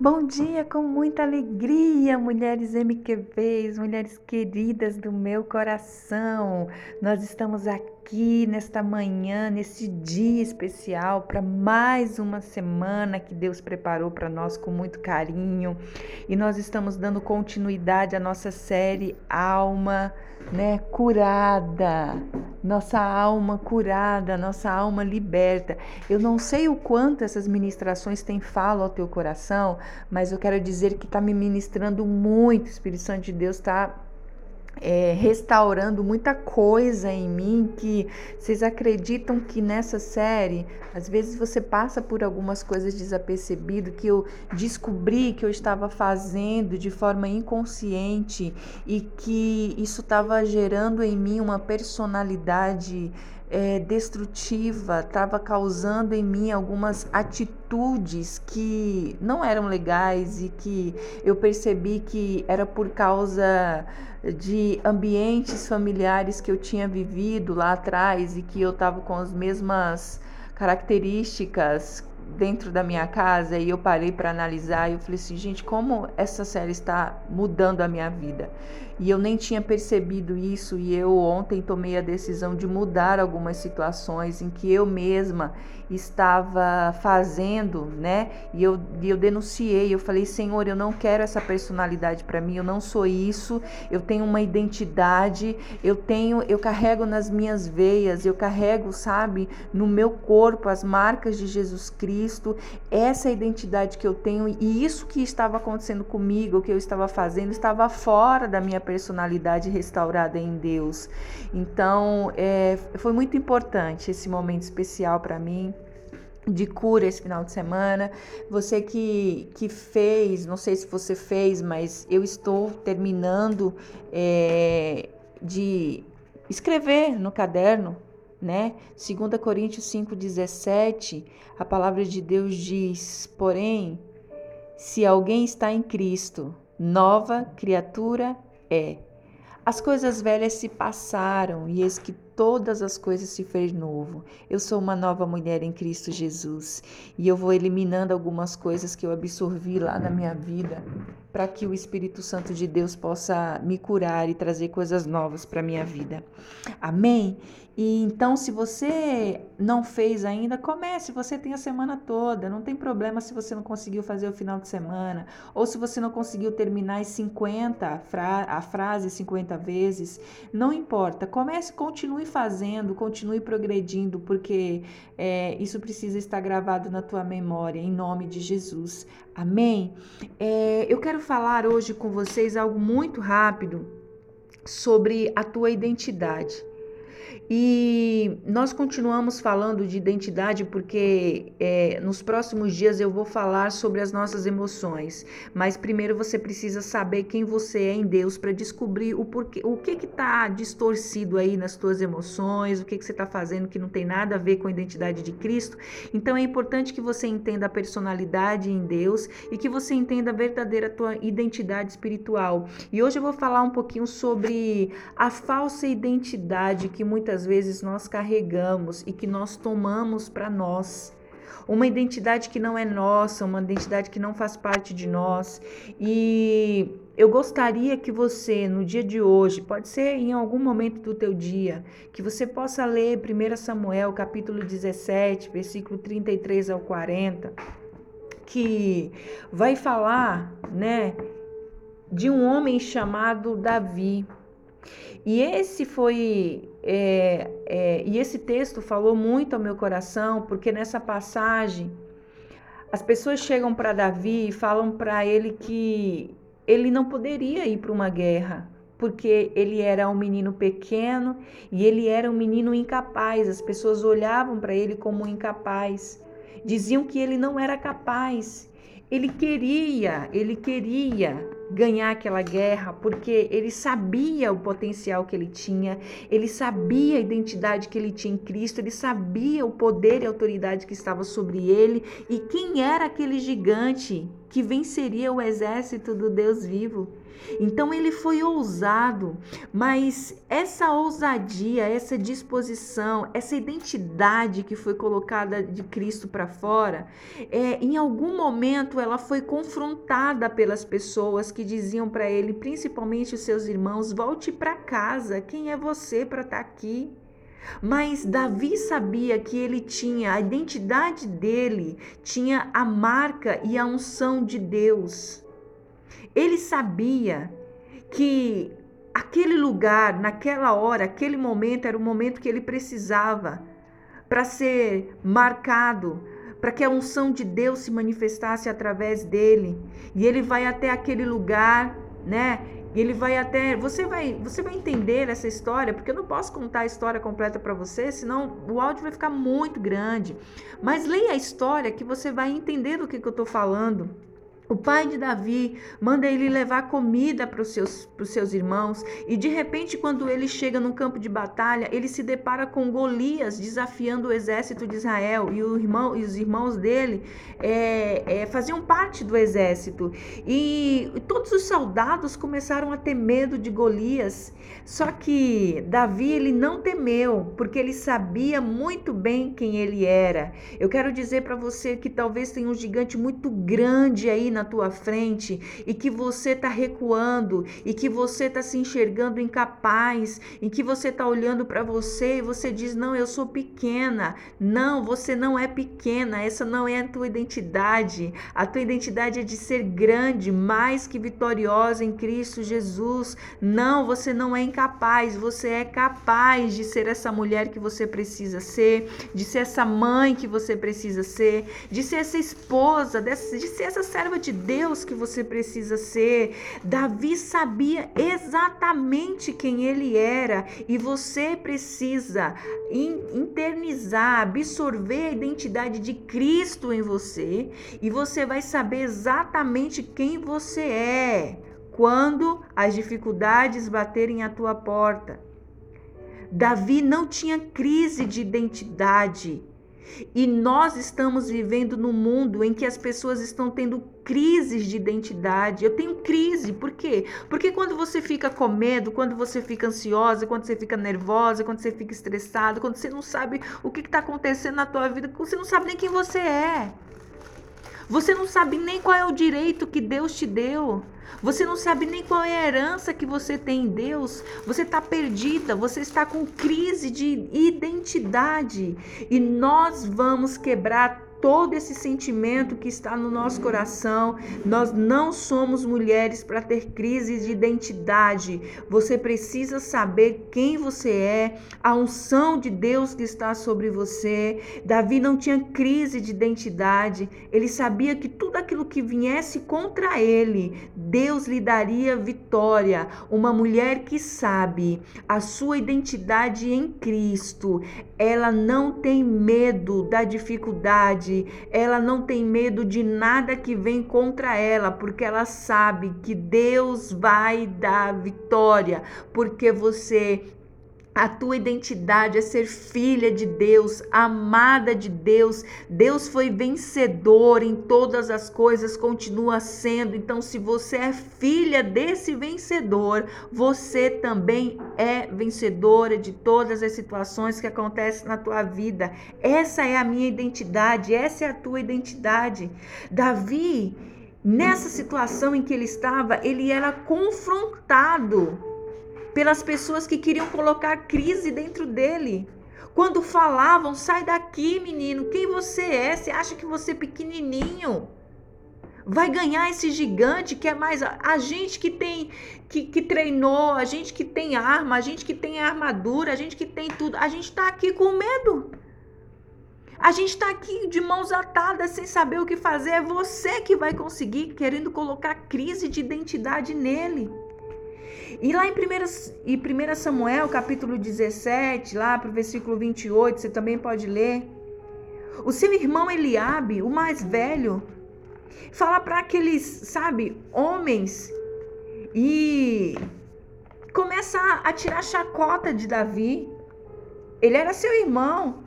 Bom dia com muita alegria, mulheres MQVs, mulheres queridas do meu coração. Nós estamos aqui nesta manhã, nesse dia especial, para mais uma semana que Deus preparou para nós com muito carinho. E nós estamos dando continuidade à nossa série Alma, né, curada nossa alma curada, nossa alma liberta. Eu não sei o quanto essas ministrações têm falo ao teu coração, mas eu quero dizer que está me ministrando muito. O Espírito Santo de Deus está é, restaurando muita coisa em mim que vocês acreditam que nessa série às vezes você passa por algumas coisas desapercebido que eu descobri que eu estava fazendo de forma inconsciente e que isso estava gerando em mim uma personalidade é, destrutiva, estava causando em mim algumas atitudes que não eram legais e que eu percebi que era por causa de ambientes familiares que eu tinha vivido lá atrás e que eu estava com as mesmas características dentro da minha casa e eu parei para analisar e eu falei assim, gente, como essa série está mudando a minha vida. E eu nem tinha percebido isso e eu ontem tomei a decisão de mudar algumas situações em que eu mesma estava fazendo, né? E eu, e eu denunciei, eu falei, Senhor, eu não quero essa personalidade para mim, eu não sou isso, eu tenho uma identidade, eu tenho, eu carrego nas minhas veias, eu carrego, sabe, no meu corpo as marcas de Jesus Cristo, essa é identidade que eu tenho e isso que estava acontecendo comigo, o que eu estava fazendo, estava fora da minha personalidade restaurada em Deus. Então, é, foi muito importante esse momento especial para mim de cura esse final de semana. Você que, que fez, não sei se você fez, mas eu estou terminando é, de escrever no caderno, né? 2 Coríntios 5,17, a palavra de Deus diz: porém, se alguém está em Cristo, nova criatura é. As coisas velhas se passaram e eis que todas as coisas se fez novo. Eu sou uma nova mulher em Cristo Jesus e eu vou eliminando algumas coisas que eu absorvi lá na minha vida para que o Espírito Santo de Deus possa me curar e trazer coisas novas para minha vida. Amém? E então, se você não fez ainda, comece. Você tem a semana toda. Não tem problema se você não conseguiu fazer o final de semana. Ou se você não conseguiu terminar as 50, fra a frase 50 vezes. Não importa. Comece, continue fazendo, continue progredindo, porque é, isso precisa estar gravado na tua memória, em nome de Jesus. Amém? É, eu quero falar hoje com vocês algo muito rápido sobre a tua identidade. E nós continuamos falando de identidade porque é, nos próximos dias eu vou falar sobre as nossas emoções. Mas primeiro você precisa saber quem você é em Deus para descobrir o porquê, o que está distorcido aí nas tuas emoções, o que que você está fazendo que não tem nada a ver com a identidade de Cristo. Então é importante que você entenda a personalidade em Deus e que você entenda a verdadeira tua identidade espiritual. E hoje eu vou falar um pouquinho sobre a falsa identidade que muitas muitas vezes nós carregamos e que nós tomamos para nós. Uma identidade que não é nossa, uma identidade que não faz parte de nós. E eu gostaria que você, no dia de hoje, pode ser em algum momento do teu dia, que você possa ler 1 Samuel, capítulo 17, versículo 33 ao 40, que vai falar, né, de um homem chamado Davi. E esse foi é, é, e esse texto falou muito ao meu coração, porque nessa passagem as pessoas chegam para Davi e falam para ele que ele não poderia ir para uma guerra, porque ele era um menino pequeno e ele era um menino incapaz. As pessoas olhavam para ele como incapaz, diziam que ele não era capaz. Ele queria, ele queria ganhar aquela guerra, porque ele sabia o potencial que ele tinha, ele sabia a identidade que ele tinha em Cristo, ele sabia o poder e autoridade que estava sobre ele e quem era aquele gigante que venceria o exército do Deus vivo. Então ele foi ousado, mas essa ousadia, essa disposição, essa identidade que foi colocada de Cristo para fora, é, em algum momento ela foi confrontada pelas pessoas que diziam para ele, principalmente os seus irmãos, volte para casa. Quem é você para estar tá aqui? Mas Davi sabia que ele tinha, a identidade dele tinha a marca e a unção de Deus. Ele sabia que aquele lugar, naquela hora, aquele momento era o momento que ele precisava para ser marcado, para que a unção de Deus se manifestasse através dele. E ele vai até aquele lugar, né? E ele vai até, você vai, você vai entender essa história, porque eu não posso contar a história completa para você, senão o áudio vai ficar muito grande. Mas leia a história que você vai entender do que, que eu estou falando. O pai de Davi manda ele levar comida para os seus, seus irmãos, e de repente, quando ele chega no campo de batalha, ele se depara com Golias desafiando o exército de Israel, e, o irmão, e os irmãos dele é, é, faziam parte do exército. E todos os soldados começaram a ter medo de Golias, só que Davi ele não temeu, porque ele sabia muito bem quem ele era. Eu quero dizer para você que talvez tenha um gigante muito grande aí na na tua frente e que você está recuando e que você está se enxergando incapaz, e que você está olhando para você e você diz: Não, eu sou pequena. Não, você não é pequena, essa não é a tua identidade. A tua identidade é de ser grande, mais que vitoriosa em Cristo Jesus. Não, você não é incapaz, você é capaz de ser essa mulher que você precisa ser, de ser essa mãe que você precisa ser, de ser essa esposa, de ser essa serva de Deus que você precisa ser. Davi sabia exatamente quem ele era e você precisa internizar, absorver a identidade de Cristo em você e você vai saber exatamente quem você é quando as dificuldades baterem à tua porta. Davi não tinha crise de identidade. E nós estamos vivendo num mundo em que as pessoas estão tendo crises de identidade. Eu tenho crise, por quê? Porque quando você fica com medo, quando você fica ansiosa, quando você fica nervosa, quando você fica estressado, quando você não sabe o que está acontecendo na tua vida, você não sabe nem quem você é. Você não sabe nem qual é o direito que Deus te deu. Você não sabe nem qual é a herança que você tem em Deus. Você está perdida, você está com crise de identidade. E nós vamos quebrar todo esse sentimento que está no nosso coração. Nós não somos mulheres para ter crises de identidade. Você precisa saber quem você é, a unção de Deus que está sobre você. Davi não tinha crise de identidade. Ele sabia que tudo aquilo que viesse contra ele, Deus lhe daria vitória. Uma mulher que sabe a sua identidade em Cristo, ela não tem medo da dificuldade ela não tem medo de nada que vem contra ela, porque ela sabe que Deus vai dar vitória, porque você a tua identidade é ser filha de Deus, amada de Deus. Deus foi vencedor em todas as coisas, continua sendo. Então, se você é filha desse vencedor, você também é vencedora de todas as situações que acontecem na tua vida. Essa é a minha identidade, essa é a tua identidade. Davi, nessa situação em que ele estava, ele era confrontado pelas pessoas que queriam colocar crise dentro dele. Quando falavam, sai daqui, menino, quem você é? Você acha que você é pequenininho? Vai ganhar esse gigante que é mais a gente que tem que, que treinou, a gente que tem arma, a gente que tem armadura, a gente que tem tudo. A gente está aqui com medo. A gente está aqui de mãos atadas, sem saber o que fazer. É você que vai conseguir, querendo colocar crise de identidade nele. E lá em 1, em 1 Samuel, capítulo 17, lá para o versículo 28, você também pode ler. O seu irmão Eliabe, o mais velho, fala para aqueles, sabe, homens e começa a tirar chacota de Davi. Ele era seu irmão.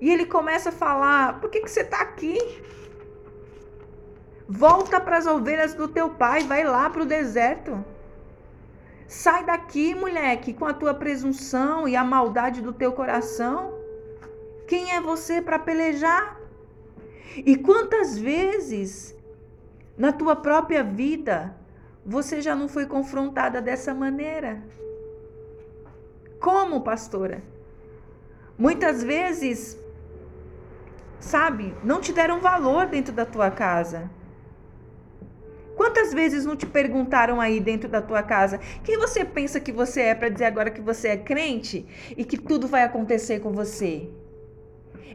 E ele começa a falar: por que, que você está aqui? Volta para as ovelhas do teu pai, vai lá para o deserto. Sai daqui, moleque, com a tua presunção e a maldade do teu coração. Quem é você para pelejar? E quantas vezes na tua própria vida você já não foi confrontada dessa maneira? Como, pastora? Muitas vezes, sabe, não te deram valor dentro da tua casa. Quantas vezes não te perguntaram aí dentro da tua casa quem você pensa que você é para dizer agora que você é crente e que tudo vai acontecer com você?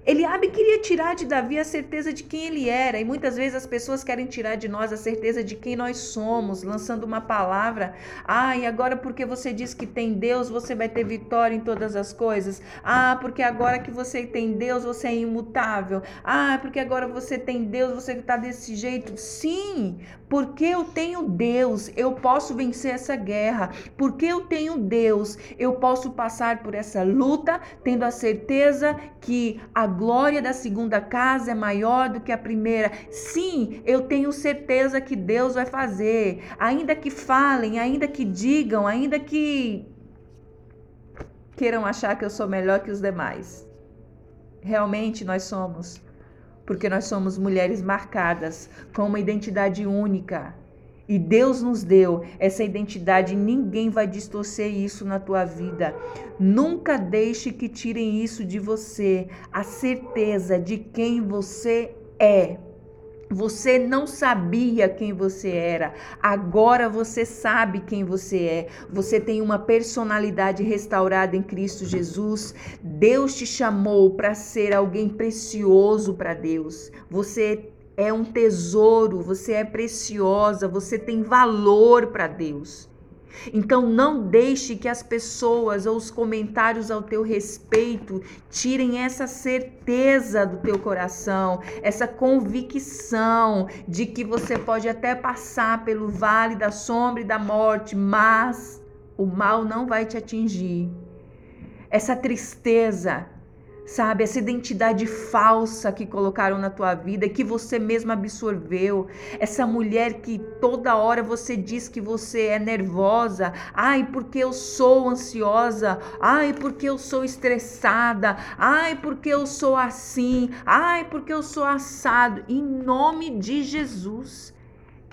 Eliabe queria tirar de Davi a certeza de quem ele era, e muitas vezes as pessoas querem tirar de nós a certeza de quem nós somos, lançando uma palavra. Ah, e agora porque você diz que tem Deus, você vai ter vitória em todas as coisas. Ah, porque agora que você tem Deus, você é imutável. Ah, porque agora você tem Deus, você está desse jeito. Sim, porque eu tenho Deus, eu posso vencer essa guerra. Porque eu tenho Deus, eu posso passar por essa luta, tendo a certeza que a glória da segunda casa é maior do que a primeira. Sim, eu tenho certeza que Deus vai fazer. Ainda que falem, ainda que digam, ainda que queiram achar que eu sou melhor que os demais. Realmente nós somos, porque nós somos mulheres marcadas com uma identidade única. E Deus nos deu essa identidade, ninguém vai distorcer isso na tua vida. Nunca deixe que tirem isso de você, a certeza de quem você é. Você não sabia quem você era, agora você sabe quem você é. Você tem uma personalidade restaurada em Cristo Jesus. Deus te chamou para ser alguém precioso para Deus. Você é um tesouro, você é preciosa, você tem valor para Deus. Então não deixe que as pessoas ou os comentários ao teu respeito tirem essa certeza do teu coração, essa convicção de que você pode até passar pelo vale da sombra e da morte, mas o mal não vai te atingir. Essa tristeza, sabe? Essa identidade falsa que colocaram na tua vida, que você mesma absorveu. Essa mulher que toda hora você diz que você é nervosa. Ai, porque eu sou ansiosa. Ai, porque eu sou estressada. Ai, porque eu sou assim. Ai, porque eu sou assado. Em nome de Jesus.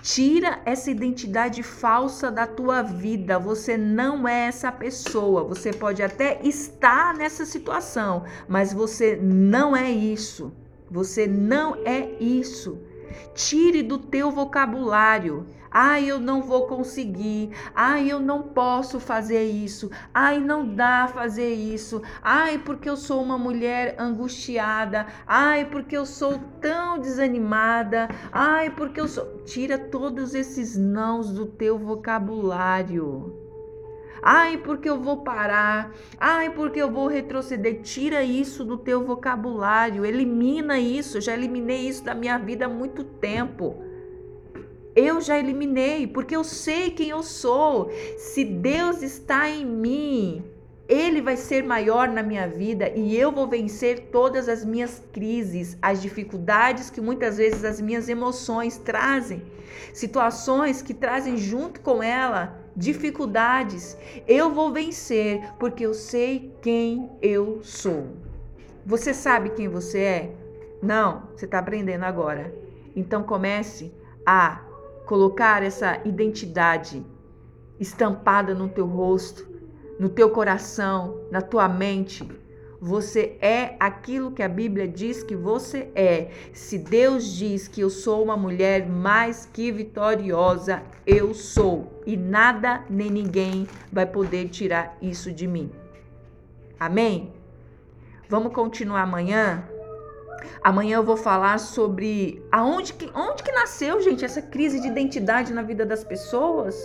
Tira essa identidade falsa da tua vida. Você não é essa pessoa. Você pode até estar nessa situação, mas você não é isso. Você não é isso. Tire do teu vocabulário. Ai, eu não vou conseguir. Ai, eu não posso fazer isso. Ai, não dá fazer isso. Ai, porque eu sou uma mulher angustiada. Ai, porque eu sou tão desanimada. Ai, porque eu sou. Tira todos esses nãos do teu vocabulário. Ai, porque eu vou parar. Ai, porque eu vou retroceder. Tira isso do teu vocabulário. Elimina isso. Eu já eliminei isso da minha vida há muito tempo. Eu já eliminei, porque eu sei quem eu sou. Se Deus está em mim, ele vai ser maior na minha vida e eu vou vencer todas as minhas crises, as dificuldades que muitas vezes as minhas emoções trazem, situações que trazem junto com ela dificuldades, eu vou vencer porque eu sei quem eu sou. Você sabe quem você é? Não, você está aprendendo agora. Então comece a colocar essa identidade estampada no teu rosto, no teu coração, na tua mente, você é aquilo que a Bíblia diz que você é. Se Deus diz que eu sou uma mulher mais que vitoriosa, eu sou. E nada nem ninguém vai poder tirar isso de mim. Amém? Vamos continuar amanhã? Amanhã eu vou falar sobre aonde que, onde que nasceu, gente, essa crise de identidade na vida das pessoas.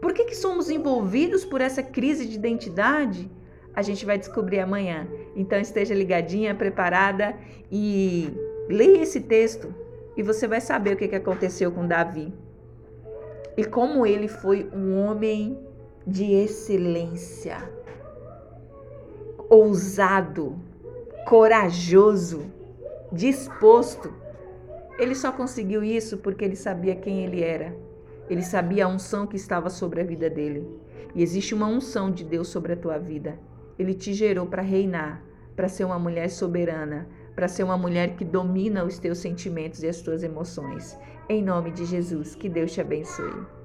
Por que, que somos envolvidos por essa crise de identidade? A gente vai descobrir amanhã. Então esteja ligadinha, preparada e leia esse texto e você vai saber o que aconteceu com Davi. E como ele foi um homem de excelência, ousado, corajoso, disposto Ele só conseguiu isso porque ele sabia quem ele era. Ele sabia a unção que estava sobre a vida dele. E existe uma unção de Deus sobre a tua vida. Ele te gerou para reinar, para ser uma mulher soberana, para ser uma mulher que domina os teus sentimentos e as tuas emoções. Em nome de Jesus, que Deus te abençoe.